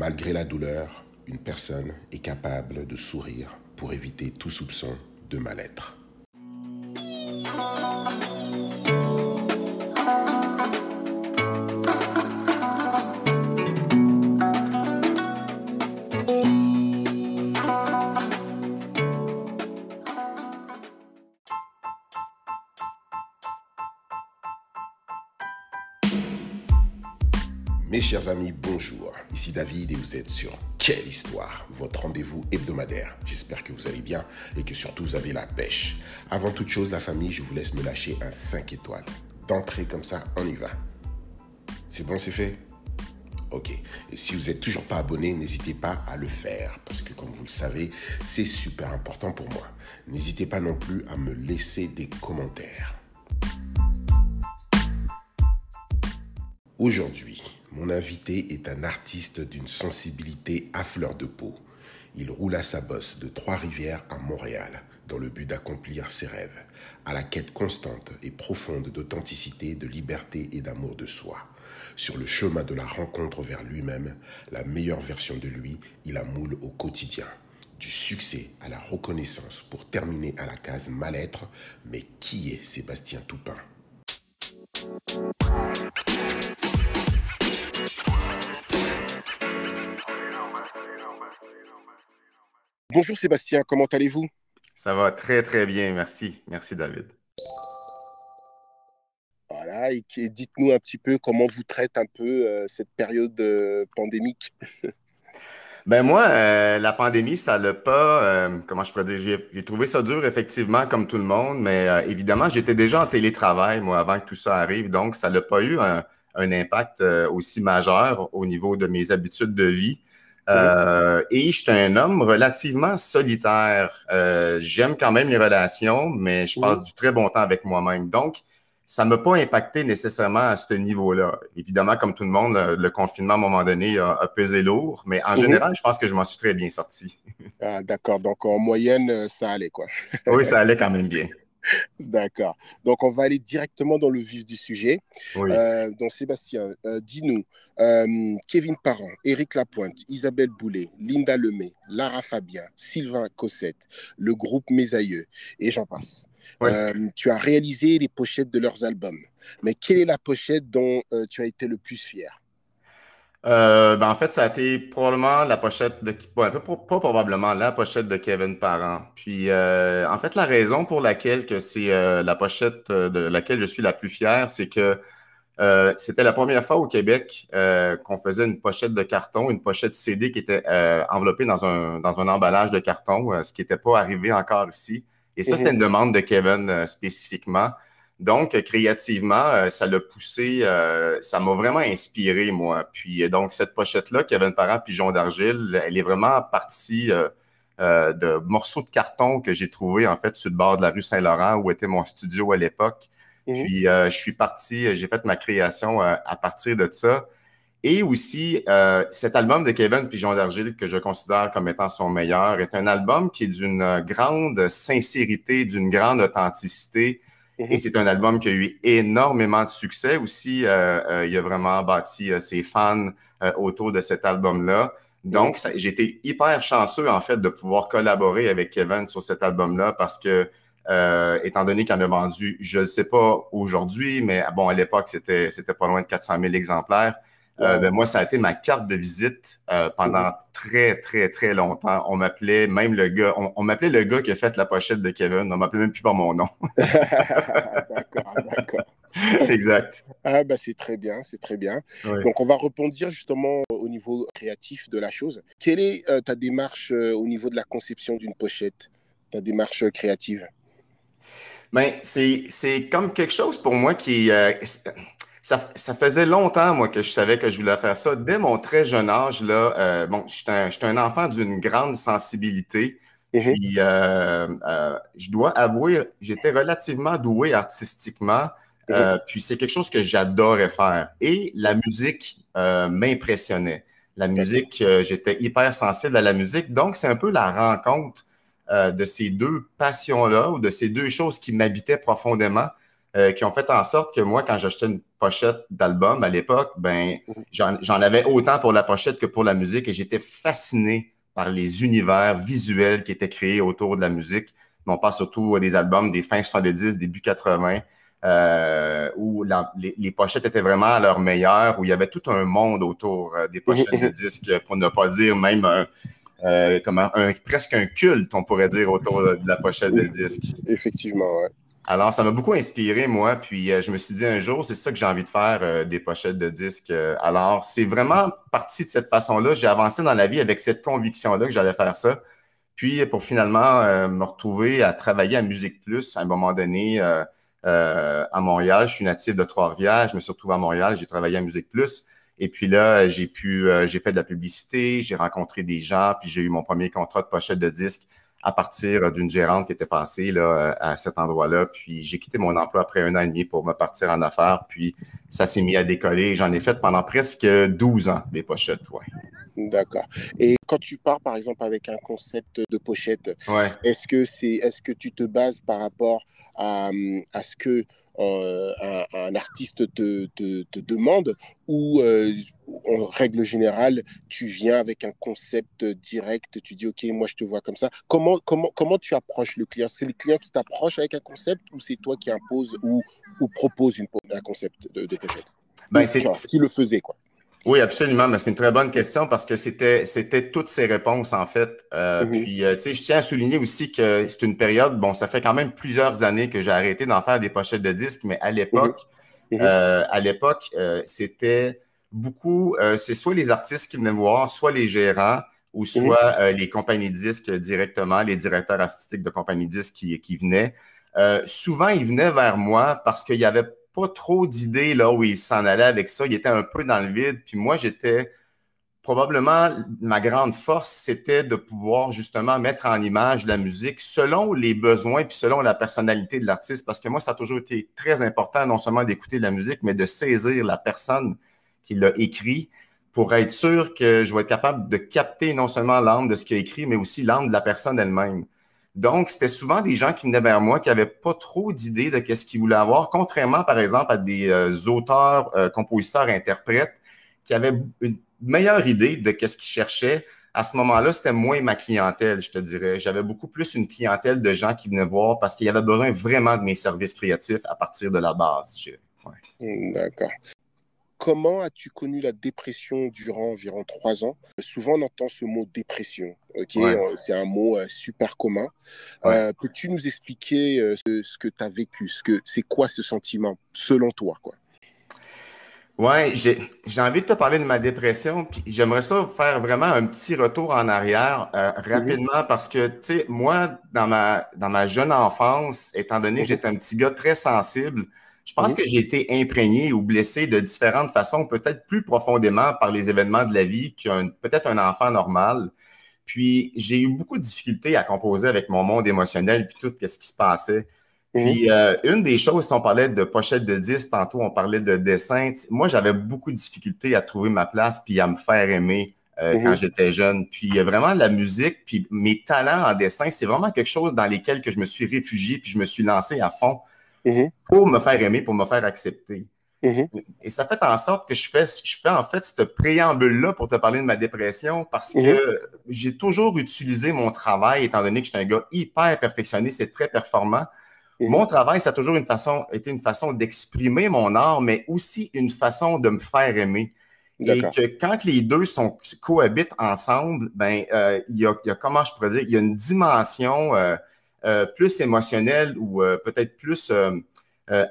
Malgré la douleur, une personne est capable de sourire pour éviter tout soupçon de mal-être. Chers amis, bonjour. Ici David et vous êtes sur Quelle Histoire, votre rendez-vous hebdomadaire. J'espère que vous allez bien et que surtout vous avez la pêche. Avant toute chose, la famille, je vous laisse me lâcher un 5 étoiles. D'entrée comme ça, on y va. C'est bon, c'est fait? Ok. Et si vous n'êtes toujours pas abonné, n'hésitez pas à le faire parce que comme vous le savez, c'est super important pour moi. N'hésitez pas non plus à me laisser des commentaires. Aujourd'hui, mon invité est un artiste d'une sensibilité à fleur de peau. Il roule sa bosse de Trois-Rivières à Montréal dans le but d'accomplir ses rêves, à la quête constante et profonde d'authenticité, de liberté et d'amour de soi. Sur le chemin de la rencontre vers lui-même, la meilleure version de lui, il a moule au quotidien. Du succès à la reconnaissance pour terminer à la case mal-être, mais qui est Sébastien Toupin? Bonjour Sébastien, comment allez-vous? Ça va très très bien, merci. Merci David. Voilà, et dites-nous un petit peu comment vous traite un peu euh, cette période euh, pandémique. ben moi, euh, la pandémie, ça l'a pas, comment je pourrais dire, j'ai trouvé ça dur effectivement comme tout le monde, mais évidemment, j'étais déjà en télétravail, moi, avant que tout ça arrive, donc ça n'a pas eu un, un impact aussi majeur au niveau de mes habitudes de vie. Euh, et je suis un homme relativement solitaire. Euh, j'aime quand même les relations, mais je passe du très bon temps avec moi-même. Donc, ça ne m'a pas impacté nécessairement à ce niveau-là. Évidemment, comme tout le monde, le, confinement, à un moment donné, a, pesé lourd, mais en général, je pense que je m'en suis très bien sorti. ah, D'accord. Donc, en moyenne, ça allait, quoi. oui, ça allait quand même bien. D'accord. Donc, on va aller directement dans le vif du sujet. Euh, donc, Sébastien, euh, dis-nous, euh, Kevin Parent, Éric Lapointe, Isabelle Boulet, Linda Lemay, Lara Fabien, Sylvain Cossette, le groupe Mes Aïeux, et j'en passe. tu as réalisé les pochettes de leurs albums. Mais quelle est la pochette dont tu as été le plus fier? Euh, ben en fait, ça a été probablement la pochette de. pas probablement, la pochette de Kevin Parent. Puis, euh, en fait, la raison pour laquelle que c'est euh, la pochette de laquelle je suis la plus fière, c'est que c'était la première fois au Québec qu'on faisait une pochette de carton, une pochette CD qui était enveloppée dans un, dans un emballage de carton, ce qui n'était pas arrivé encore ici. Et ça, c'était mhm. une demande de Kevin spécifiquement. Donc, créativement, euh, ça l'a poussé, euh, ça m'a vraiment inspiré, moi. Puis, euh, donc, cette pochette-là, qui avait un parent pigeon d'argile, elle est vraiment partie de morceaux de carton que j'ai trouvé, en fait, sur le bord de la rue Saint-Laurent, où était mon studio à l'époque. Mhm. Puis, je suis parti, j'ai fait ma création à partir de ça. Et aussi, cet album de Kevin Pigeon d'Argile, que je considère comme étant son meilleur, est un album qui est d'une grande sincérité, d'une grande authenticité. Et mhm. c'est un album qui a eu énormément de succès aussi. Euh, euh, il a vraiment bâti euh, ses fans autour de cet album-là. Donc, j'ai été hyper chanceux, en fait, de pouvoir collaborer avec Kevin sur cet album-là parce que, étant donné qu'il en a vendu, je ne sais pas aujourd'hui, mais bon, à l'époque, c'était pas loin de 400 000 exemplaires. Euh, ben, moi, ça a été ma carte de visite euh, pendant très, très, très longtemps. On m'appelait même le gars, on, m'appelait le gars qui a fait la pochette de Kevin. On m'appelait même plus par mon nom. d'accord, d'accord. exact. Ah, ben, c'est très bien, c'est très bien. Donc, on va répondre justement au niveau créatif de la chose. Quelle est euh, ta démarche au niveau de la conception d'une pochette, ta démarche créative? Ben, c'est comme quelque chose pour moi qui ça, faisait longtemps, moi, que je savais que je voulais faire ça. Dès mon très jeune âge, là, euh, bon, j'étais un, un, enfant d'une grande sensibilité. Puis, euh, euh, je dois avouer, j'étais relativement doué artistiquement. Mm-hmm. puis, c'est quelque chose que j'adorais faire. Et la musique m'impressionnait. La musique, j'étais hyper sensible à la musique. Donc, c'est un peu la rencontre de ces deux passions-là ou de ces deux choses qui m'habitaient profondément euh, qui ont fait en sorte que moi, quand j'achetais une pochette d'album à l'époque, ben, j'en avais autant pour la pochette que pour la musique et j'étais fasciné par les univers visuels qui étaient créés autour de la musique. On passe surtout des albums des fins 70, début 80, euh, où les, pochettes étaient vraiment à leur meilleur, où il y avait tout un monde autour euh, des pochettes de disques, pour ne pas dire même un, euh, un, presque un culte, on pourrait dire, autour de la pochette de disque. Effectivement, ouais. Alors, ça m'a beaucoup inspiré, moi. Puis, euh, je me suis dit un jour, c'est ça que j'ai envie de faire, euh, des pochettes de disques. alors, c'est vraiment parti de cette façon-là. J'ai avancé dans la vie avec cette conviction-là que j'allais faire ça. Puis, pour finalement me retrouver à travailler à Musique Plus à un moment donné à Montréal. Je suis natif de Trois-Rivières. Je me suis retrouvé à Montréal. J'ai travaillé à Musique Plus. Et puis là, j'ai pu, j'ai fait de la publicité, j'ai rencontré des gens, puis j'ai eu mon premier contrat de pochette de disque à partir d'une gérante qui était passée là, à cet endroit-là. Puis j'ai quitté mon emploi après un an et demi pour me partir en affaires. Puis ça s'est mis à décoller. J'en ai fait pendant presque 12 ans des pochettes. Ouais. D'accord. Et quand tu pars, par exemple, avec un concept de pochette, est-ce que c'est, est-ce que tu te bases par rapport à, à ce que euh, un, artiste te, te, demande ou euh, en règle générale tu viens avec un concept direct tu dis ok moi je te vois comme ça. Comment comment comment tu approches le client? C'est le client qui t'approche avec un concept ou c'est toi qui impose ou, ou propose une, un concept de, de ben, c'est qui le faisait quoi? Oui, absolument. Mais c'est une très bonne question parce que c'était, c'était toutes ces réponses, en fait. Euh, mhm. Puis, euh, tu sais, je tiens à souligner aussi que c'est une période, bon, ça fait quand même plusieurs années que j'ai arrêté d'en faire des pochettes de disques, mais à l'époque, mhm. Mhm. Euh, à l'époque, c'était beaucoup, c'est soit les artistes qui venaient me voir, soit les gérants, ou soit les compagnies disques directement, les directeurs artistiques de compagnies disques qui, qui venaient. souvent, ils venaient vers moi parce qu'il y avait pas trop d'idées là où il s'en allait avec ça. Il était un peu dans le vide. Puis moi, j'étais probablement ma grande force, c'était de pouvoir justement mettre en image la musique selon les besoins puis selon la personnalité de l'artiste. Parce que moi, ça a toujours été très important, non seulement d'écouter la musique, mais de saisir la personne qui l'a écrit pour être sûr que je vais être capable de capter non seulement l'âme de ce qu'il a écrit, mais aussi l'âme de la personne elle-même. Donc, c'était souvent des gens qui venaient vers moi qui n'avaient pas trop d'idées de ce qu'ils voulaient avoir, contrairement, par exemple, à des euh, auteurs, euh, compositeurs, interprètes qui avaient une meilleure idée de ce qu'ils cherchaient. À ce moment-là, c'était moins ma clientèle, je te dirais. J'avais beaucoup plus une clientèle de gens qui venaient voir parce qu'ils avaient besoin vraiment de mes services créatifs à partir de la base. D'accord. Comment as-tu connu la dépression durant environ trois ans? Souvent, on entend ce mot dépression. Ok, euh, c'est un mot euh, super commun. Euh, peux-tu nous expliquer ce, que tu as vécu? Ce c'est quoi ce sentiment selon toi quoi? Ouais, j'ai envie de te parler de ma dépression. Puis j'aimerais ça faire vraiment un petit retour en arrière mhm. rapidement parce que, tu sais, moi, dans ma, dans ma jeune enfance, étant donné que mhm. j'étais un petit gars très sensible, je pense que j'ai été imprégné ou blessé de différentes façons, peut-être plus profondément par les événements de la vie qu'un peut-être un enfant normal. Puis j'ai eu beaucoup de difficultés à composer avec mon monde émotionnel puis tout ce qui se passait. Puis euh, une des choses, si on parlait de pochette de disques, tantôt on parlait de dessin, moi j'avais beaucoup de difficultés à trouver ma place puis à me faire aimer euh, quand j'étais jeune. Puis vraiment la musique, puis mes talents en dessin, c'est vraiment quelque chose dans lesquels que je me suis réfugié puis je me suis lancé à fond. Mm-hmm. pour me faire aimer, pour me faire accepter. Mm-hmm. Et ça fait en sorte que je fais, je fais en fait ce préambule-là pour te parler de ma dépression parce que mm-hmm. j'ai toujours utilisé mon travail, étant donné que je suis un gars hyper perfectionniste c'est très performant. Mon travail, ça a toujours une façon, été une façon d'exprimer mon art, mais aussi une façon de me faire aimer. Et que quand les deux sont, cohabitent ensemble, ben, euh, il, y a, comment je pourrais dire, il y a une dimension euh, plus émotionnelle ou euh, peut-être plus euh,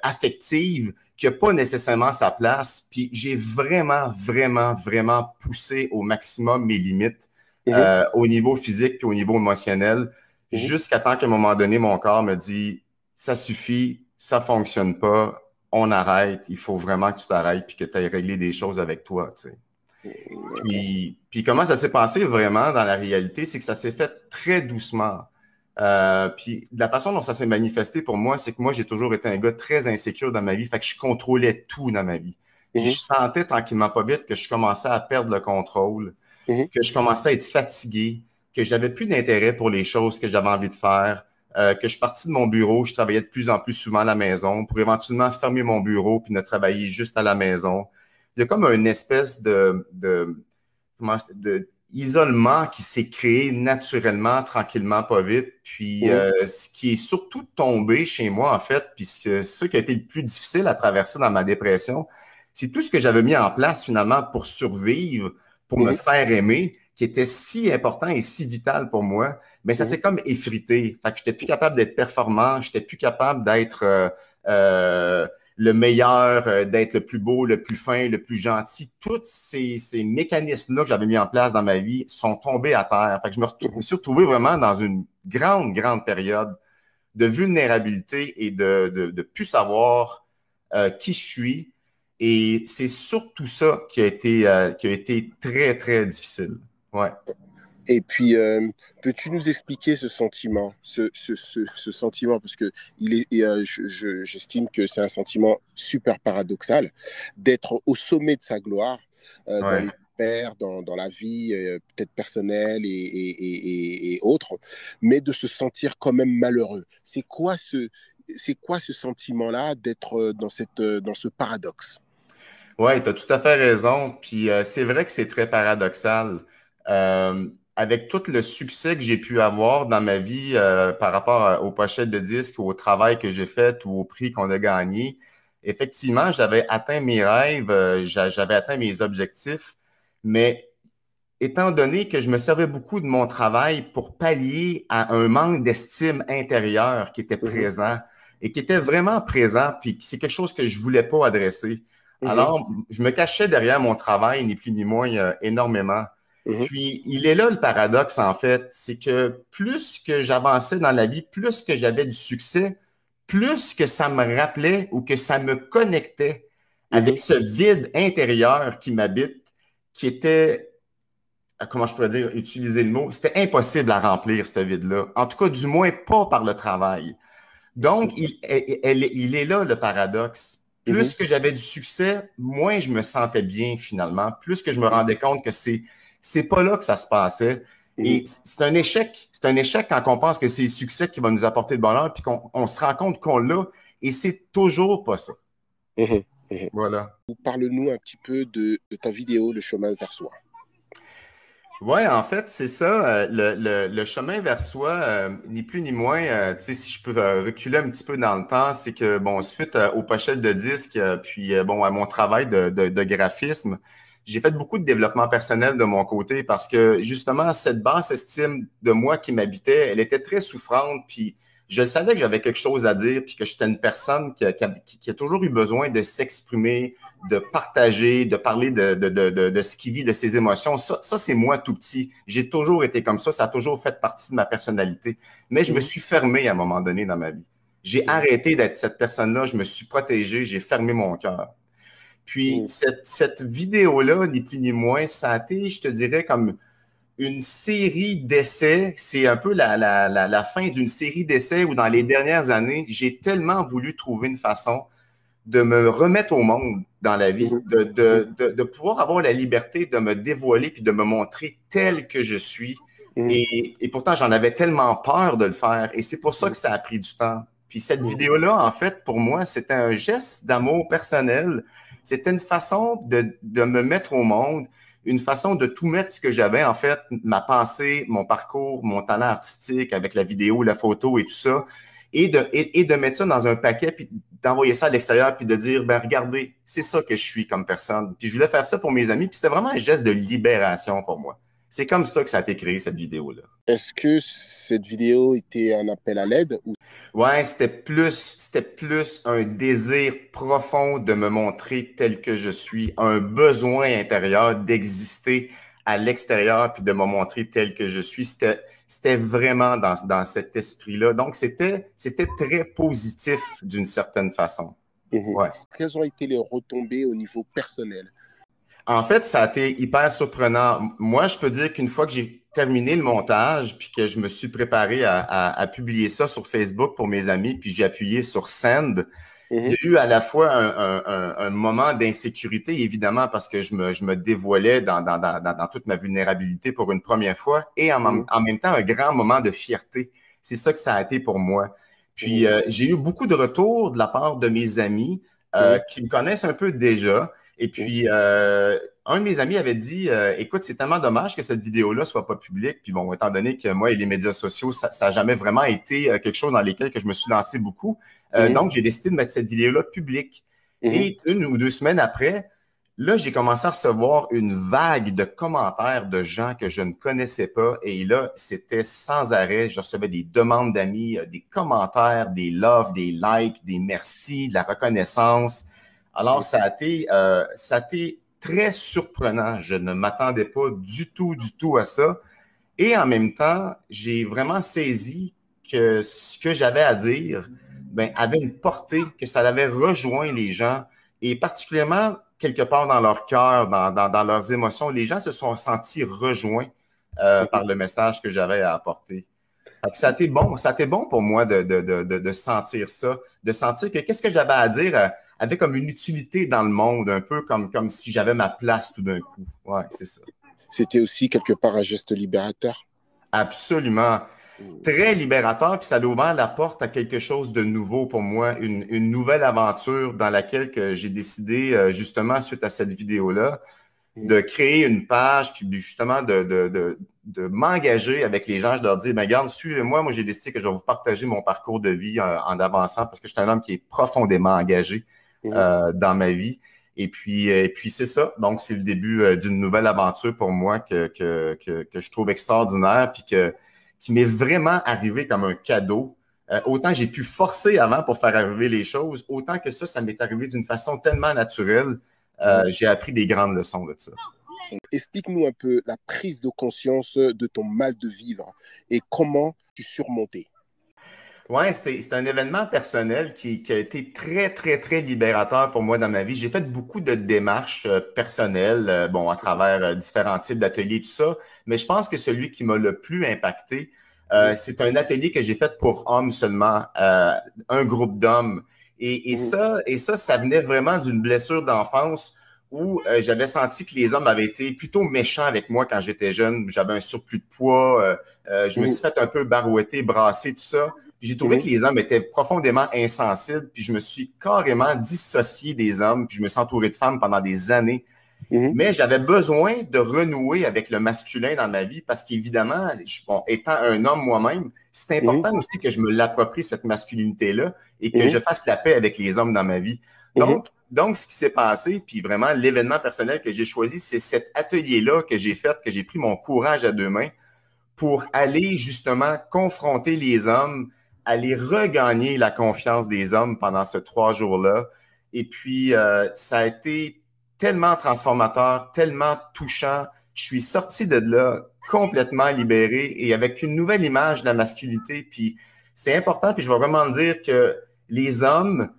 affective qui n'a pas nécessairement sa place. Puis j'ai vraiment, vraiment, vraiment poussé au maximum mes limites mhm. au niveau physique et au niveau émotionnel, mhm. jusqu'à temps qu'à un moment donné, mon corps me dit ça suffit, ça ne fonctionne pas, on arrête, il faut vraiment que tu t'arrêtes puis que tu ailles régler des choses avec toi. Puis, puis comment ça s'est passé vraiment dans la réalité, c'est que ça s'est fait très doucement. Euh, puis la façon dont ça s'est manifesté pour moi, c'est que moi, j'ai toujours été un gars très insécure dans ma vie, fait que je contrôlais tout dans ma vie. Puis mhm. je sentais tranquillement pas vite que je commençais à perdre le contrôle, mhm. que je commençais à être fatigué, que j'avais plus d'intérêt pour les choses que j'avais envie de faire. euh, que je suis parti de mon bureau, je travaillais de plus en plus souvent à la maison pour éventuellement fermer mon bureau puis ne travailler juste à la maison. Il y a comme une espèce de, de, de isolement qui s'est créé naturellement, tranquillement, pas vite. Puis euh, ce qui est surtout tombé chez moi, en fait, puis ce qui a été le plus difficile à traverser dans ma dépression, c'est tout ce que j'avais mis en place finalement pour survivre, pour me faire aimer, qui était si important et si vital pour moi, mais ça s'est comme effrité. Fait que j'étais plus capable d'être performant, j'étais plus capable d'être euh, euh, le meilleur, euh, d'être le plus beau, le plus fin, le plus gentil. Tous ces, mécanismes-là que j'avais mis en place dans ma vie sont tombés à terre. Fait je me, suis retrouvé vraiment dans une grande, grande période de vulnérabilité et de ne plus savoir euh, qui je suis. Et c'est surtout ça qui a été, euh, très, très difficile. Ouais. Et puis, euh, peux-tu nous expliquer ce sentiment, ce, ce, ce, sentiment, parce que il est, euh, j'estime que c'est un sentiment super paradoxal d'être au sommet de sa gloire euh, dans les pères, dans, dans, la vie peut-être personnelle et, et, et, autres, mais de se sentir quand même malheureux. C'est quoi ce, c'est quoi ce sentiment-là d'être dans cette, dans ce paradoxe? Oui, tu as tout à fait raison. Puis c'est vrai que c'est très paradoxal. Euh, avec tout le succès que j'ai pu avoir dans ma vie euh, par rapport aux pochettes de disques, au travail que j'ai fait ou au prix qu'on a gagné, effectivement, j'avais atteint mes rêves, euh, j'avais atteint mes objectifs, mais étant donné que je me servais beaucoup de mon travail pour pallier à un manque d'estime intérieure qui était mhm. présent et qui était vraiment présent, puis c'est quelque chose que je ne voulais pas adresser. Mhm. Alors, je me cachais derrière mon travail, ni plus ni moins, euh, énormément. Mhm. Puis, il est là le paradoxe, en fait, c'est que plus que j'avançais dans la vie, plus que j'avais du succès, plus que ça me rappelait ou que ça me connectait avec mhm. ce vide intérieur qui m'habite, qui était, euh, comment je pourrais dire, utiliser le mot, c'était impossible à remplir, ce vide-là. En tout cas, du moins pas par le travail. Donc, il, il est là le paradoxe. Plus mhm. que j'avais du succès, moins je me sentais bien finalement, plus que je me rendais compte que c'est c'est pas là que ça se passait. Et c'est un échec. C'est un échec quand on pense que c'est le succès qui va nous apporter le bonheur, puis qu'on se rend compte qu'on l'a. Et c'est toujours pas ça. Mhm, mhm. Voilà. Parle-nous un petit peu de, ta vidéo, Le chemin vers soi. Oui, en fait, c'est ça. Euh, le, chemin vers soi, euh, ni plus ni moins, euh, tu sais, si je peux reculer un petit peu dans le temps, c'est que, bon, suite aux pochettes de disques, puis, bon, à mon travail de graphisme, j'ai fait beaucoup de développement personnel de mon côté parce que justement, cette basse estime de moi qui m'habitait, elle était très souffrante. Puis je savais que j'avais quelque chose à dire, puis que j'étais une personne qui a, toujours eu besoin de s'exprimer, de partager, de parler de, de, ce qu'il vit, de ses émotions. Ça, ça c'est moi tout petit. J'ai toujours été comme ça. Ça a toujours fait partie de ma personnalité. Mais je me suis fermé à un moment donné dans ma vie. J'ai arrêté d'être cette personne-là. Je me suis protégé. J'ai fermé mon cœur. Puis mm. cette, vidéo-là, ni plus ni moins, ça a été, je te dirais, comme une série d'essais. C'est un peu la, fin d'une série d'essais où dans les dernières années, j'ai tellement voulu trouver une façon de me remettre au monde dans la vie, mm-hmm. de, pouvoir avoir la liberté de me dévoiler puis de me montrer tel que je suis. Mm. Et, et, pourtant, j'en avais tellement peur de le faire. Et c'est pour ça que ça a pris du temps. Puis cette mm. vidéo-là, en fait, pour moi, c'était un geste d'amour personnel c'était une façon de, me mettre au monde, une façon de tout mettre ce que j'avais, en fait, ma pensée, mon parcours, mon talent artistique avec la vidéo, la photo et tout ça, et de, et, de mettre ça dans un paquet, puis d'envoyer ça à l'extérieur, puis de dire, ben regardez, c'est ça que je suis comme personne. Puis je voulais faire ça pour mes amis, puis c'était vraiment un geste de libération pour moi. C'est comme ça que ça a été créé, cette vidéo-là. Est-ce que cette vidéo était un appel à l'aide? Ou... Ouais, c'était plus, c'était plus un désir profond de me montrer tel que je suis, un besoin intérieur d'exister à l'extérieur puis de me montrer tel que je suis. C'était, c'était vraiment dans, dans cet esprit-là. Donc, c'était, c'était très positif d'une certaine façon. Mhm. Ouais. Quelles ont été les retombées au niveau personnel? En fait, ça a été hyper surprenant. Moi, je peux dire qu'une fois que j'ai terminé le montage, puis que je me suis préparé à, publier ça sur Facebook pour mes amis, puis j'ai appuyé sur Send, il y a eu à la fois un, moment d'insécurité, évidemment, parce que je me, dévoilais dans, toute ma vulnérabilité pour une première fois, et en, mhm. en même temps un grand moment de fierté c'est ça que ça a été pour moi. Puis euh, j'ai eu beaucoup de retours de la part de mes amis euh, qui me connaissent un peu déjà. Et puis, euh, un de mes amis avait dit Écoute, c'est tellement dommage que cette vidéo-là soit pas publique. Puis bon, étant donné que moi et les médias sociaux, ça n'a jamais vraiment été quelque chose dans lequel que je me suis lancé beaucoup. Donc, j'ai décidé de mettre cette vidéo-là publique. Et une ou deux semaines après, Là, j'ai commencé à recevoir une vague de commentaires de gens que je ne connaissais pas. Et là, c'était sans arrêt. Je recevais des demandes d'amis, euh, des commentaires, des loves, des likes, des merci, de la reconnaissance. Alors, ça a été, euh, ça a été très surprenant. Je ne m'attendais pas du tout, du tout à ça. Et en même temps, j'ai vraiment saisi que ce que j'avais à dire ben, avait une portée, que ça avait rejoint les gens. Et particulièrement quelque part dans leur cœur, dans, leurs émotions, les gens se sont sentis rejoints euh, par le message que j'avais à apporter. Ça a été bon, ça a été bon pour moi de, sentir ça, de sentir que qu'est-ce que j'avais à dire euh, avait comme une utilité dans le monde, un peu comme, comme si j'avais ma place tout d'un coup. Ouais, c'est ça. C'était aussi quelque part un geste libérateur. Absolument très libérateur, puis ça a ouvert la porte à quelque chose de nouveau pour moi, une, nouvelle aventure dans laquelle j'ai décidé, euh, justement, suite à cette vidéo-là, mm. de créer une page, puis justement de, de, m'engager avec les gens. Je leur dis, ben, regarde, suivez-moi. Moi, j'ai décidé que je vais vous partager mon parcours de vie euh, en, avançant parce que je suis un homme qui est profondément engagé mm. euh, dans ma vie. Et puis, et puis c'est ça. Donc, c'est le début d'une nouvelle aventure pour moi que, que, que, que je trouve extraordinaire, puis que qui m'est vraiment arrivé comme un cadeau. Euh, autant j'ai pu forcer avant pour faire arriver les choses, autant que ça, ça m'est arrivé d'une façon tellement naturelle. Euh, j'ai appris des grandes leçons de ça. Explique-nous un peu la prise de conscience de ton mal de vivre et comment tu surmontais. Oui, c'est un événement personnel qui, a été très, très, très libérateur pour moi dans ma vie. J'ai fait beaucoup de démarches euh, personnelles, euh, bon, à travers euh, différents types d'ateliers, tout ça, mais je pense que celui qui m'a le plus impacté, c'est un atelier que j'ai fait pour hommes seulement, un groupe d'hommes. Et, et, ça, et ça, ça venait vraiment d'une blessure d'enfance où j'avais senti que les hommes avaient été plutôt méchants avec moi quand j'étais jeune. J'avais un surplus de poids, je me suis fait un peu barouetter, brasser, tout ça. Puis j'ai trouvé mhm. que les hommes étaient profondément insensibles, puis je me suis carrément dissocié des hommes, puis je me suis entouré de femmes pendant des années. Mhm. Mais j'avais besoin de renouer avec le masculin dans ma vie parce qu'évidemment, bon, étant un homme moi-même, c'est mhm. important aussi que je me l'approprie, cette masculinité-là, et que je fasse la paix avec les hommes dans ma vie. Donc, donc ce qui s'est passé, puis vraiment l'événement personnel que j'ai choisi, c'est cet atelier-là que j'ai fait, que j'ai pris mon courage à deux mains pour aller justement confronter les hommes aller regagner la confiance des hommes pendant ces trois jours-là. Et puis, euh, ça a été tellement transformateur, tellement touchant. Je suis sorti de là complètement libéré et avec une nouvelle image de la masculinité. Puis, c'est important, puis je vais vraiment dire que les hommes,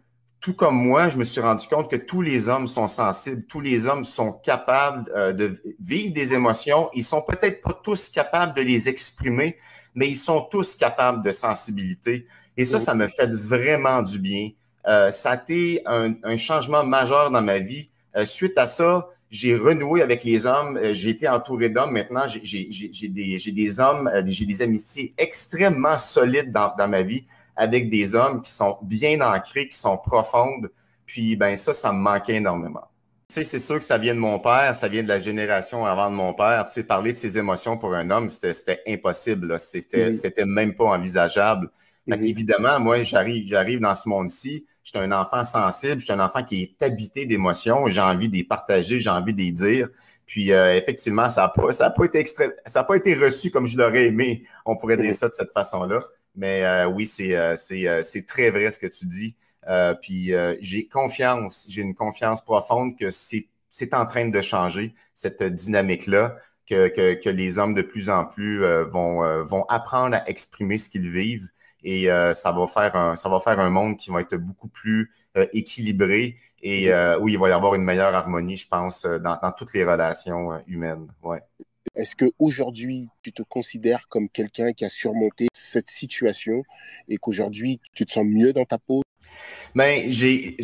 tout comme moi, je me suis rendu compte que tous les hommes sont sensibles, tous les hommes sont capables euh, de vivre des émotions. Ils sont peut-être pas tous capables de les exprimer, mais ils sont tous capables de sensibilité. Et ça, ça me fait vraiment du bien. Euh, ça a été un, changement majeur dans ma vie. Euh, suite à ça, j'ai renoué avec les hommes. Euh, j'ai été entouré d'hommes. Maintenant, j'ai des, des, hommes, j'ai des amitiés extrêmement solides dans, ma vie avec des hommes qui sont bien ancrés, qui sont profondes. Puis, ben ça, ça me manquait énormément c'est sûr que ça vient de mon père, ça vient de la génération avant de mon père. Tu sais, parler de ses émotions pour un homme, c'était impossible. C'était même pas envisageable. Mm-hmm. Évidemment, moi, j'arrive j'arrive dans ce monde-ci. Je suis un enfant sensible, je suis un enfant qui est habité d'émotions. J'ai envie de les partager, j'ai envie de les dire. Puis, euh, effectivement, ça n'a pas, ça pas, été ça pas été reçu comme je l'aurais aimé. On pourrait dire ça de cette façon-là. Mais euh, oui, euh, c'est très vrai ce que tu dis. Euh, puis euh, j'ai confiance, j'ai une confiance profonde que c'est en train de changer, cette dynamique-là, que, que, les hommes de plus en plus euh, vont, vont apprendre à exprimer ce qu'ils vivent. Et ça, va faire un, ça va faire un monde qui va être beaucoup plus équilibré et où il va y avoir une meilleure harmonie, je pense, dans, dans toutes les relations humaines. Ouais. Est-ce qu'aujourd'hui, tu te considères comme quelqu'un qui a surmonté cette situation et qu'aujourd'hui, tu te sens mieux dans ta peau? Ben, j'ai,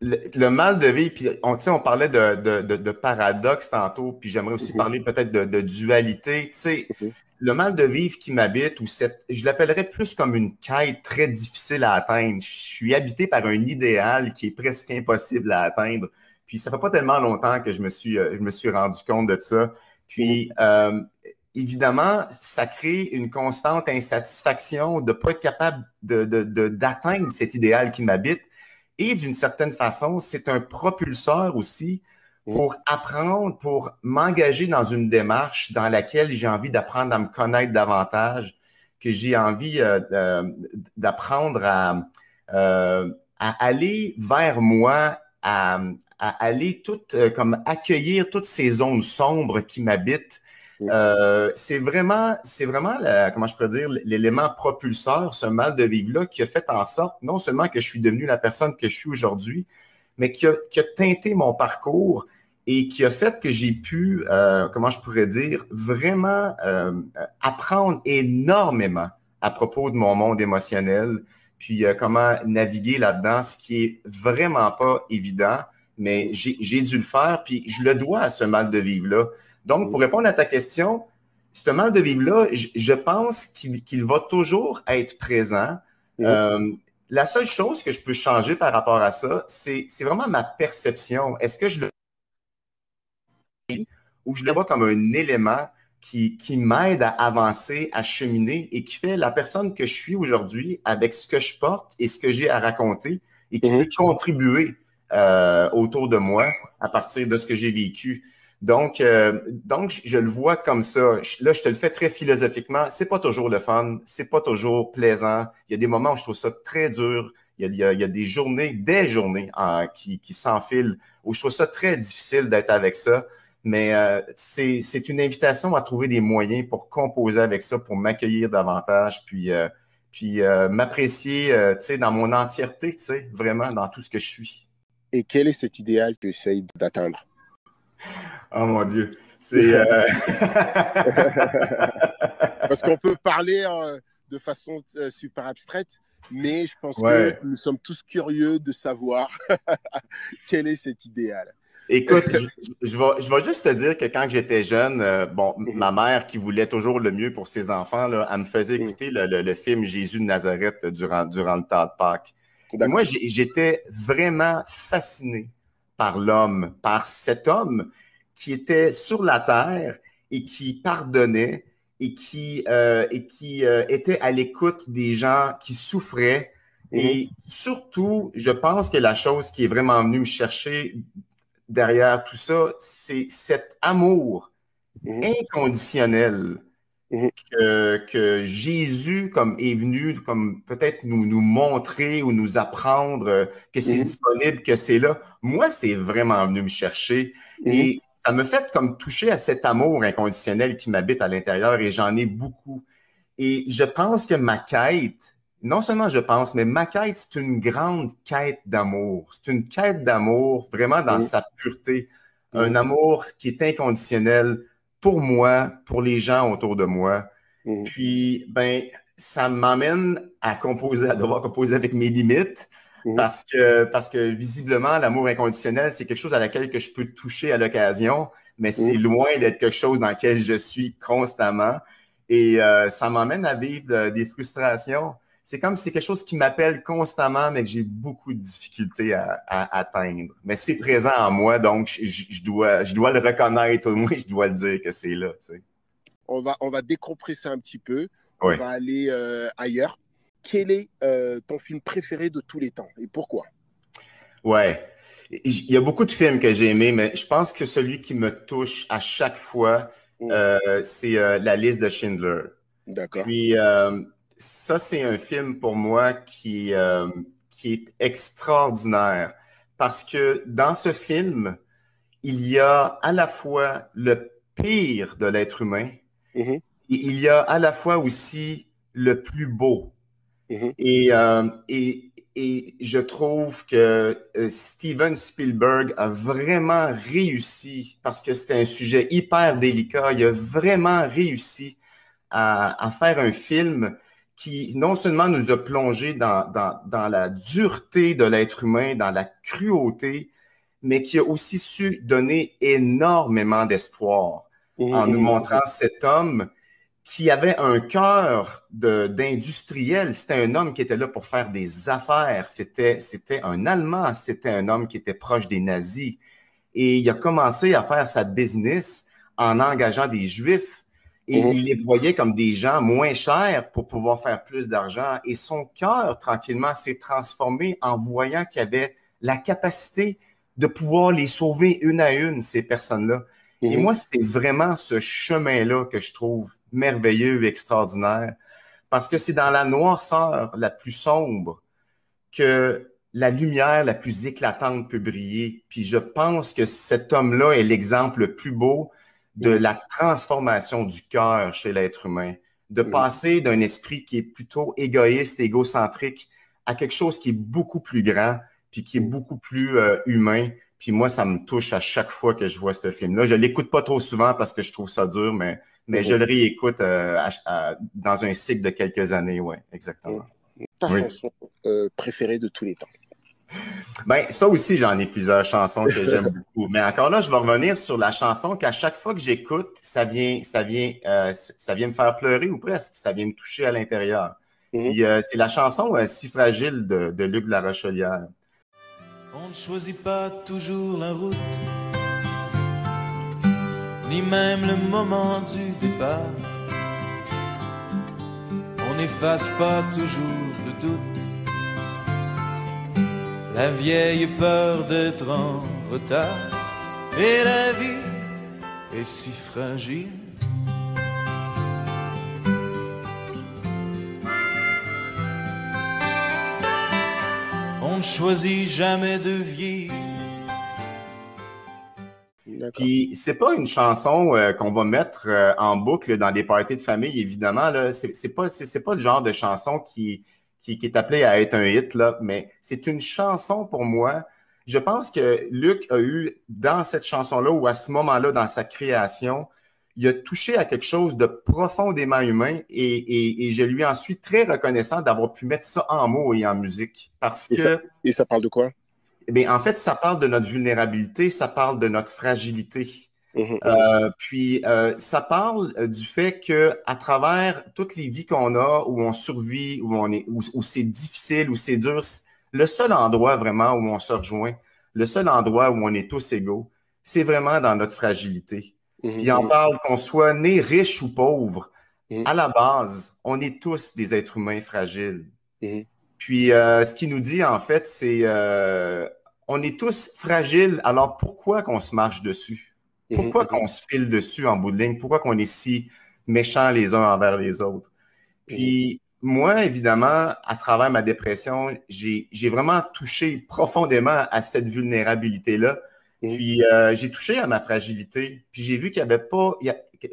le, mal de vivre, puis on, on parlait de, de, de, paradoxe tantôt, puis j'aimerais aussi mhm. parler peut-être de, dualité. Tu sais, mhm. le mal de vivre qui m'habite, ou cette, je l'appellerais plus comme une quête très difficile à atteindre. Je suis habité par un idéal qui est presque impossible à atteindre. Puis ça fait pas tellement longtemps que je me suis, euh, je me suis rendu compte de ça. Puis euh, évidemment, ça crée une constante insatisfaction de ne pas être capable d'atteindre de, cet idéal qui m'habite. Et d'une certaine façon, c'est un propulseur aussi pour apprendre, pour m'engager dans une démarche dans laquelle j'ai envie d'apprendre à me connaître davantage, que j'ai envie euh, d'apprendre à, euh, à, aller vers moi, à, à aller tout, euh, comme accueillir toutes ces zones sombres qui m'habitent. Mm. c'est vraiment, c'est vraiment, comment je peux dire, l'élément propulseur, ce mal de vivre-là, qui a fait en sorte, non seulement que je suis devenu la personne que je suis aujourd'hui, mais qui a, qui a, teinté mon parcours et qui a fait que j'ai pu, euh, comment je pourrais dire, vraiment euh, apprendre énormément à propos de mon monde émotionnel, puis euh, comment naviguer là-dedans, ce qui est vraiment pas évident, mais j'ai dû le faire, puis je le dois à ce mal de vivre-là. Donc, pour répondre à ta question, ce mal de vivre-là, je, pense qu'il va toujours être présent. Euh, la seule chose que je peux changer par rapport à ça, c'est vraiment ma perception. Est-ce que je le ou je le vois comme un élément qui, qui m'aide à avancer, à cheminer et qui fait la personne que je suis aujourd'hui avec ce que je porte et ce que j'ai à raconter et qui mhm. peut contribuer euh, autour de moi à partir de ce que j'ai vécu. Donc, euh, donc, je le vois comme ça. Là, je te le fais très philosophiquement. C'est pas toujours le fun, c'est pas toujours plaisant. Il y a des moments où je trouve ça très dur. Il y a, il y a, des journées, des journées qui, qui s'enfilent où je trouve ça très difficile d'être avec ça. Mais euh, c'est une invitation à trouver des moyens pour composer avec ça, pour m'accueillir davantage, puis, puis m'apprécier dans mon entièreté, vraiment dans tout ce que je suis. Et quel est cet idéal que tu essayes d'atteindre? Oh mon Dieu. C'est. Euh, Parce qu'on peut parler euh, de façon euh, super abstraite, mais je pense que nous sommes tous curieux de savoir quel est cet idéal. Écoute, je, vais, je, vais, juste te dire que quand j'étais jeune, bon, mhm. ma mère qui voulait toujours le mieux pour ses enfants, là, elle me faisait mhm. écouter le, film Jésus de Nazareth durant, durant le temps de Pâques. Moi, j'étais vraiment fasciné par l'homme, par cet homme qui était sur la terre et qui pardonnait et qui, euh, et qui euh, était à l'écoute des gens qui souffraient. Mhm. Et surtout, je pense que la chose qui est vraiment venue me chercher derrière tout ça, c'est cet amour mhm. inconditionnel mhm. que, Jésus comme est venu comme peut-être nous, nous montrer ou nous apprendre que c'est disponible, que c'est là. Moi, c'est vraiment venu me chercher. Et ça me fait comme toucher à cet amour inconditionnel qui m'habite à l'intérieur et j'en ai beaucoup. Et je pense que ma quête, non seulement je pense, mais ma quête, c'est une grande quête d'amour. C'est une quête d'amour vraiment dans sa pureté. Un amour qui est inconditionnel pour moi, pour les gens autour de moi. Puis, ben, ça m'amène à composer, à devoir composer avec mes limites, Mhm. Parce, que, parce que visiblement, l'amour inconditionnel, c'est quelque chose à laquelle que je peux toucher à l'occasion, mais c'est mhm. loin d'être quelque chose dans lequel je suis constamment. Et euh, ça m'emmène à vivre euh, des frustrations. C'est comme si c'est quelque chose qui m'appelle constamment, mais que j'ai beaucoup de difficultés à, atteindre. Mais c'est présent en moi, donc je, dois, je dois le reconnaître, au moins je dois le dire que c'est là. On, va, on va décompresser un petit peu. On va aller euh, ailleurs quel est euh, ton film préféré de tous les temps et pourquoi? Ouais. Il y a beaucoup de films que j'ai aimés, mais je pense que celui qui me touche à chaque fois, mm. euh, c'est La liste de Schindler. D'accord. Puis, ça, c'est un film pour moi qui, qui est extraordinaire parce que dans ce film, il y a à la fois le pire de l'être humain mm-hmm. et il y a à la fois aussi le plus beau Mhm. Euh, et, et, je trouve que euh, Steven Spielberg a vraiment réussi, parce que c'était un sujet hyper délicat, il a vraiment réussi à, faire un film qui non seulement nous a plongé dans, dans, la dureté de l'être humain, dans la cruauté, mais qui a aussi su donner énormément d'espoir en nous mmh. montrant cet homme qui avait un cœur d'industriel. C'était un homme qui était là pour faire des affaires. C'était un Allemand. C'était un homme qui était proche des nazis. Et il a commencé à faire sa business en engageant des Juifs. Et mhm. il les voyait comme des gens moins chers pour pouvoir faire plus d'argent. Et son cœur, tranquillement, s'est transformé en voyant qu'il avait la capacité de pouvoir les sauver une à une, ces personnes-là. Et mhm. moi, c'est vraiment ce chemin-là que je trouve merveilleux et extraordinaire, parce que c'est dans la noirceur la plus sombre que la lumière la plus éclatante peut briller. Puis je pense que cet homme-là est l'exemple le plus beau de la transformation du cœur chez l'être humain, de mhm. passer d'un esprit qui est plutôt égoïste, égocentrique, à quelque chose qui est beaucoup plus grand, puis qui est beaucoup plus euh, humain, puis moi, ça me touche à chaque fois que je vois ce film-là. Je l'écoute pas trop souvent parce que je trouve ça dur, mais, mais je le réécoute euh, dans un cycle de quelques années, oui, exactement. Ta chanson euh, préférée de tous les temps? Ben, ça aussi, j'en ai plusieurs chansons que j'aime beaucoup. Mais encore là, je vais revenir sur la chanson qu'à chaque fois que j'écoute, ça vient, ça vient, euh, ça vient me faire pleurer ou presque. Ça vient me toucher à l'intérieur. Mm-hmm. c'est la chanson Si fragile de, de Luc de la Rochelière. On ne choisit pas toujours la route, ni même le moment du départ. On n'efface pas toujours le doute, la vieille peur d'être en retard. Et la vie est si fragile. ne choisit jamais de vieillir. Puis c'est pas une chanson euh, qu'on va mettre euh, en boucle dans des parties de famille, évidemment. Là, c'est, pas le genre de chanson qui, qui, est appelée à être un hit là, mais c'est une chanson pour moi. Je pense que Luc a eu dans cette chanson-là ou à ce moment-là dans sa création il a touché à quelque chose de profondément humain et, je lui en suis très reconnaissant d'avoir pu mettre ça en mots et en musique. Parce et que. Ça, et ça parle de quoi? Eh en fait, ça parle de notre vulnérabilité, ça parle de notre fragilité. Mmh, mmh, mmh. Euh, puis euh, ça parle euh, du fait que à travers toutes les vies qu'on a, où on survit, où on est, où c'est difficile, où c'est dur, le seul endroit vraiment où on se rejoint, le seul endroit où on est tous égaux, c'est vraiment dans notre fragilité. Mhm. Il en parle qu'on soit né riche ou pauvre. Mhm. À la base, on est tous des êtres humains fragiles. Mhm. Puis euh, ce qu'il nous dit, en fait, c'est euh, on est tous fragiles, alors pourquoi qu'on se marche dessus? Pourquoi qu'on se file dessus en bout de ligne? Pourquoi qu'on est si méchants les uns envers les autres? Puis moi, évidemment, à travers ma dépression, j'ai vraiment touché profondément à cette vulnérabilité-là. Puis euh, j'ai touché à ma fragilité. Puis j'ai vu qu'il n'y avait pas.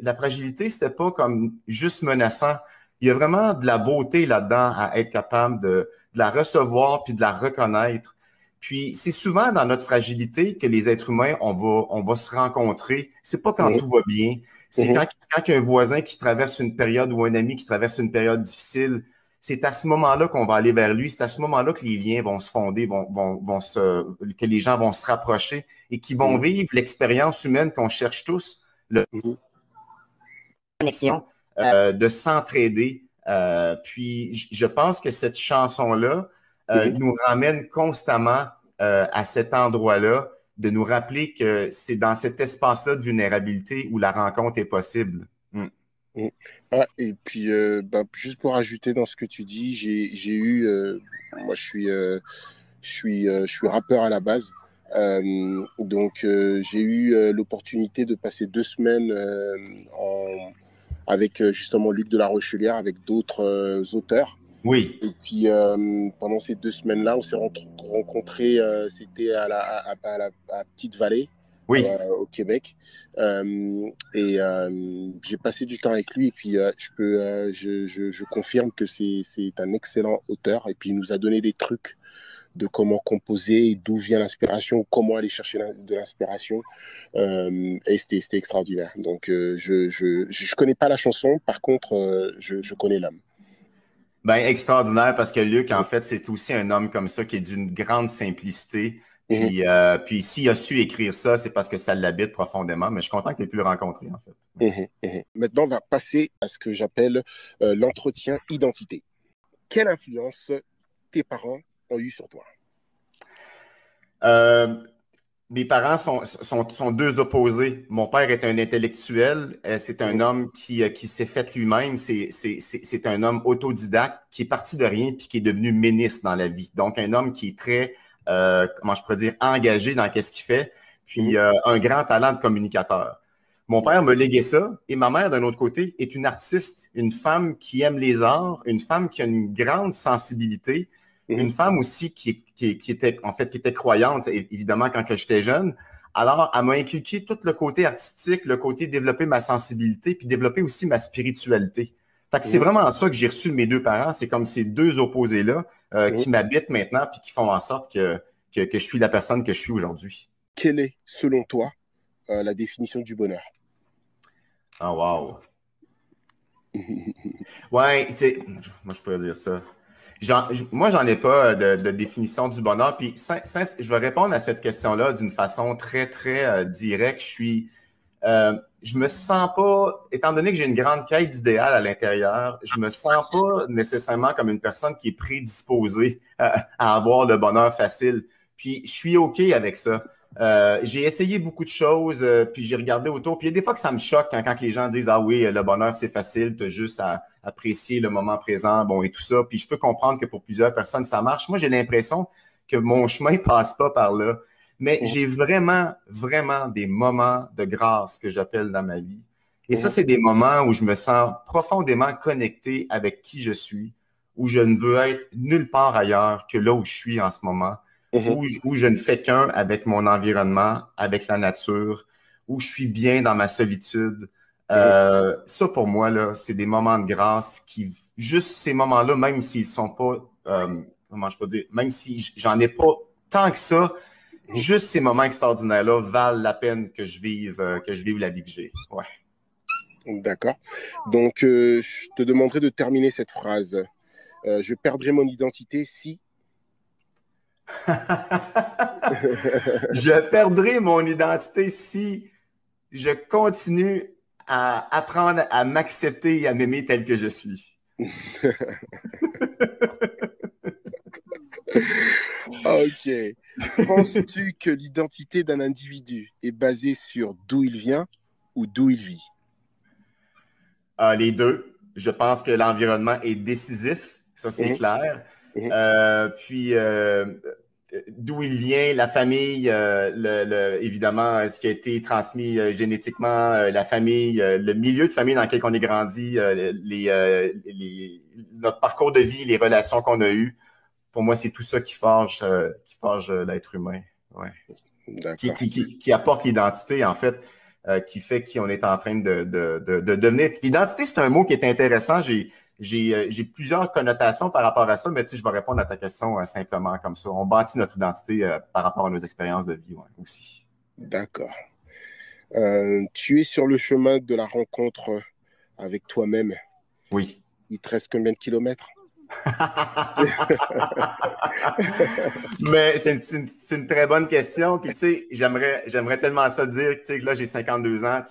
la fragilité, c'était pas comme juste menaçant. Il y a vraiment de la beauté là-dedans à être capable de, la recevoir puis de la reconnaître. Puis c'est souvent dans notre fragilité que les êtres humains, on va, on va se rencontrer. C'est pas quand tout va bien. C'est mm-hmm. quand, quand un voisin qui traverse une période ou un ami qui traverse une période difficile, c'est à ce moment-là qu'on va aller vers lui. C'est à ce moment-là que les liens vont se fonder, vont, vont, se, que les gens vont se rapprocher et qui vont mm. vivre l'expérience humaine qu'on cherche tous, le mm-hmm. connexion, euh, de s'entraider. Euh, puis, je pense que cette chanson-là euh, nous ramène constamment à cet endroit-là, de nous rappeler que c'est dans cet espace-là de vulnérabilité où la rencontre est possible. Mm. Mm. Ah, et puis, euh, bah, juste pour ajouter dans ce que tu dis, j'ai eu, euh, moi je suis, euh, je, suis, je suis rappeur à la base, donc j'ai eu l'opportunité de passer deux semaines en, avec justement Luc de la Rochelière, avec d'autres auteurs. Oui. Et puis pendant ces deux semaines-là, on s'est rencontrés, c'était à la, à, à la à Petite Vallée oui. Euh, au Québec. Euh, et euh, j'ai passé du temps avec lui et puis je, peux, je, je, je, confirme que c'est un excellent auteur et puis il nous a donné des trucs de comment composer, d'où vient l'inspiration, comment aller chercher de l'inspiration. Euh, et c'était extraordinaire. Donc, je ne je, je, connais pas la chanson, par contre, je, je connais l'homme. Ben, extraordinaire parce que Luc, en fait, c'est aussi un homme comme ça qui est d'une grande simplicité. Mhm. Puis, euh, puis s'il a su écrire ça, c'est parce que ça l'habite profondément. Mais je suis content que tu aies pu le rencontrer, en fait. Mhm, mhm. Maintenant, on va passer à ce que j'appelle euh, l'entretien identité. Quelle influence tes parents ont eu sur toi? Euh, mes parents sont, sont, deux opposés. Mon père est un intellectuel, euh, c'est un homme qui, euh, qui s'est fait lui-même, c'est un homme autodidacte qui est parti de rien puis qui est devenu ministre dans la vie. Donc, un homme qui est très, euh, comment je pourrais dire, engagé dans ce qu'il fait, puis un grand talent de communicateur. Mon père me légué ça et ma mère, d'un autre côté, est une artiste, une femme qui aime les arts, une femme qui a une grande sensibilité. Une femme aussi qui, était, en fait, qui était croyante, évidemment, quand j'étais jeune. Alors, elle m'a inculqué tout le côté artistique, le côté développer ma sensibilité, puis développer aussi ma spiritualité. Fait que c'est mhm. vraiment ça que j'ai reçu de mes deux parents. C'est comme ces deux opposés-là euh, mhm. qui m'habitent maintenant, puis qui font en sorte que, que, je suis la personne que je suis aujourd'hui. Quelle est, selon toi, euh, la définition du bonheur? Oh, wow! ouais, tu sais, moi, je pourrais dire ça moi, j'en ai pas euh, de, définition du bonheur. Puis, je vais répondre à cette question-là d'une façon très, très euh, directe. Je suis, euh, je me sens pas, étant donné que j'ai une grande quête d'idéal à l'intérieur, je me sens pas nécessairement comme une personne qui est prédisposée à, avoir le bonheur facile. Puis, je suis OK avec ça. Euh, j'ai essayé beaucoup de choses, euh, puis j'ai regardé autour. Puis il y a des fois que ça me choque quand, quand les gens disent Ah oui, le bonheur, c'est facile, tu as juste à apprécier le moment présent, bon, et tout ça. Puis je peux comprendre que pour plusieurs personnes, ça marche. Moi, j'ai l'impression que mon chemin passe pas par là. Mais j'ai vraiment, vraiment des moments de grâce que j'appelle dans ma vie. Et ça, c'est des moments où je me sens profondément connecté avec qui je suis, où je ne veux être nulle part ailleurs que là où je suis en ce moment Mhm. où, je ne fais qu'un avec mon environnement, avec la nature, où je suis bien dans ma solitude. Euh, ça, pour moi, là, c'est des moments de grâce qui, juste ces moments-là, même s'ils sont pas, euh, comment je peux dire, même si j'en ai pas tant que ça, mhm. juste ces moments extraordinaires-là valent la peine que je vive, euh, que je vive la vie que j'ai. Ouais. D'accord. Donc, je te demanderai de terminer cette phrase. je perdrai mon identité si je perdrai mon identité si je continue à apprendre à m'accepter et à m'aimer tel que je suis. ok. Penses-tu que l'identité d'un individu est basée sur d'où il vient ou d'où il vit? Ah, Les deux. Je pense que l'environnement est décisif, ça c'est mmh. clair. Euh, puis, euh, d'où il vient, la famille, euh, le, évidemment, ce qui a été transmis génétiquement, la famille, le milieu de famille dans lequel on est grandi, les, notre parcours de vie, les relations qu'on a eues. Pour moi, c'est tout ça qui forge, qui forge l'être humain. Ouais. Qui, qui, qui, apporte l'identité, en fait, qui fait qu'on est en train de, de, de, de devenir. L'identité, c'est un mot qui est intéressant. J'ai j'ai plusieurs connotations par rapport à ça, mais je vais répondre à ta question euh, simplement comme ça. On bâtit notre identité euh, par rapport à nos expériences de vie aussi. D'accord. tu es sur le chemin de la rencontre avec toi-même. Oui. Il te reste combien de kilomètres? Mais c'est une, très bonne question. Puis, tu sais, j'aimerais, tellement ça dire que là, j'ai 52 ans.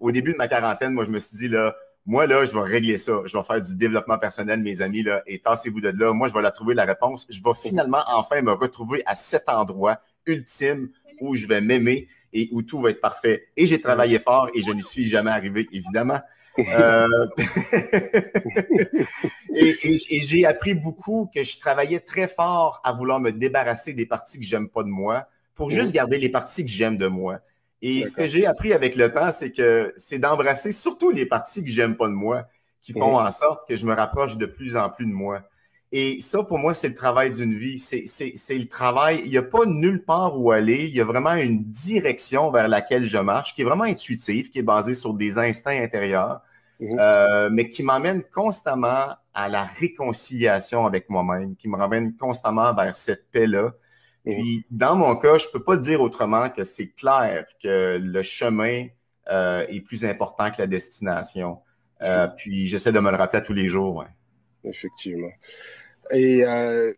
Au début de ma quarantaine, moi, je me suis dit, là, moi, là, je vais régler ça. Je vais faire du développement personnel, mes amis, là, et tassez-vous de là. Moi, je vais la trouver la réponse. Je vais finalement enfin me retrouver à cet endroit ultime où je vais m'aimer et où tout va être parfait. Et j'ai travaillé fort et je n'y suis jamais arrivé, évidemment. Euh, et, et j'ai appris beaucoup que je travaillais très fort à vouloir me débarrasser des parties que j'aime pas de moi pour juste garder les parties que j'aime de moi. Et ce que j'ai appris avec le temps, c'est que c'est d'embrasser surtout les parties que j'aime pas de moi, qui font en sorte que je me rapproche de plus en plus de moi. Et ça, pour moi, c'est le travail d'une vie. C'est le travail. Il n'y a pas nulle part où aller. Il y a vraiment une direction vers laquelle je marche qui est vraiment intuitive, qui est basée sur des instincts intérieurs, mhm. euh, mais qui m'emmène constamment à la réconciliation avec moi-même, qui me ramène constamment vers cette paix-là, puis, dans mon cas, je ne peux pas dire autrement que c'est clair que le chemin euh, est plus important que la destination. Euh, puis, j'essaie de me le rappeler tous les jours. Effectivement. Et euh,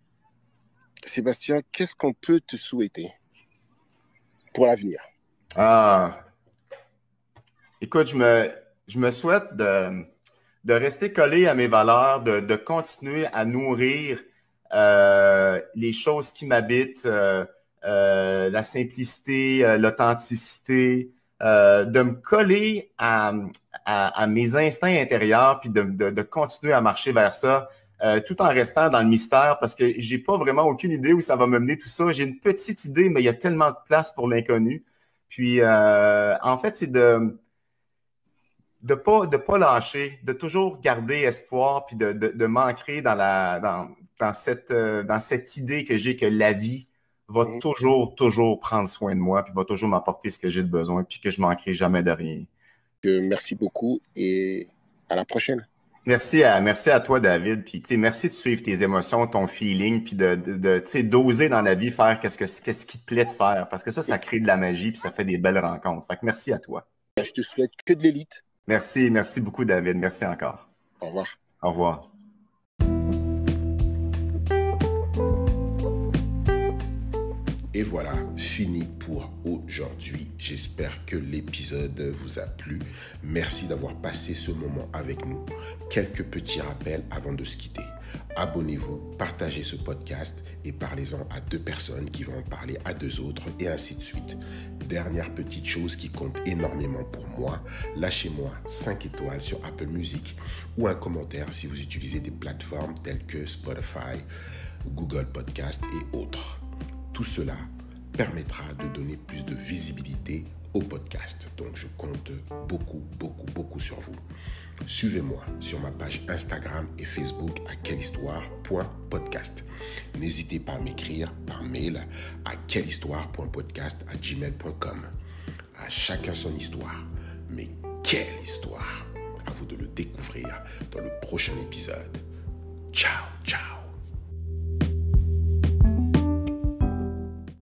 Sébastien, qu'est-ce qu'on peut te souhaiter pour l'avenir? Ah, écoute, je me, je me souhaite de, de rester collé à mes valeurs, de, de continuer à nourrir les choses qui m'habitent, euh, euh, la simplicité, l'authenticité, de me coller à, mes instincts intérieurs, puis de, continuer à marcher vers ça, tout en restant dans le mystère, parce que j'ai pas vraiment aucune idée où ça va me mener tout ça. J'ai une petite idée, mais il y a tellement de place pour l'inconnu. Puis, en fait, c'est de de pas de pas lâcher, de toujours garder espoir, puis de, de, m'ancrer dans la dans cette euh, dans cette idée que j'ai que la vie va mhm. toujours toujours prendre soin de moi, puis va toujours m'apporter ce que j'ai de besoin, puis que je manquerai jamais de rien. merci beaucoup et à la prochaine. Merci à, merci à toi, David. Puis, merci de suivre tes émotions, ton feeling, puis de, de, de d'oser dans la vie faire qu'est-ce, que, qu'est-ce qui te plaît de faire. Parce que ça, ça crée de la magie, puis ça fait des belles rencontres. Fait que merci à toi. Je te souhaite que de l'élite. Merci, merci beaucoup, David. Merci encore. Au revoir. Au revoir. Et voilà, fini pour aujourd'hui. J'espère que l'épisode vous a plu. Merci d'avoir passé ce moment avec nous. Quelques petits rappels avant de se quitter. Abonnez-vous, partagez ce podcast et parlez-en à deux personnes qui vont en parler à deux autres et ainsi de suite. Dernière petite chose qui compte énormément pour moi, lâchez-moi 5 étoiles sur Apple Music ou un commentaire si vous utilisez des plateformes telles que Spotify, Google Podcast et autres. Tout cela permettra de donner plus de visibilité au podcast. Donc je compte beaucoup, beaucoup, beaucoup sur vous. Suivez-moi sur ma page Instagram et Facebook à quellehistoire.podcast. N'hésitez pas à m'écrire par mail à quellehistoire.podcast à gmail.com. À chacun son histoire. Mais quelle histoire À vous de le découvrir dans le prochain épisode. Ciao, ciao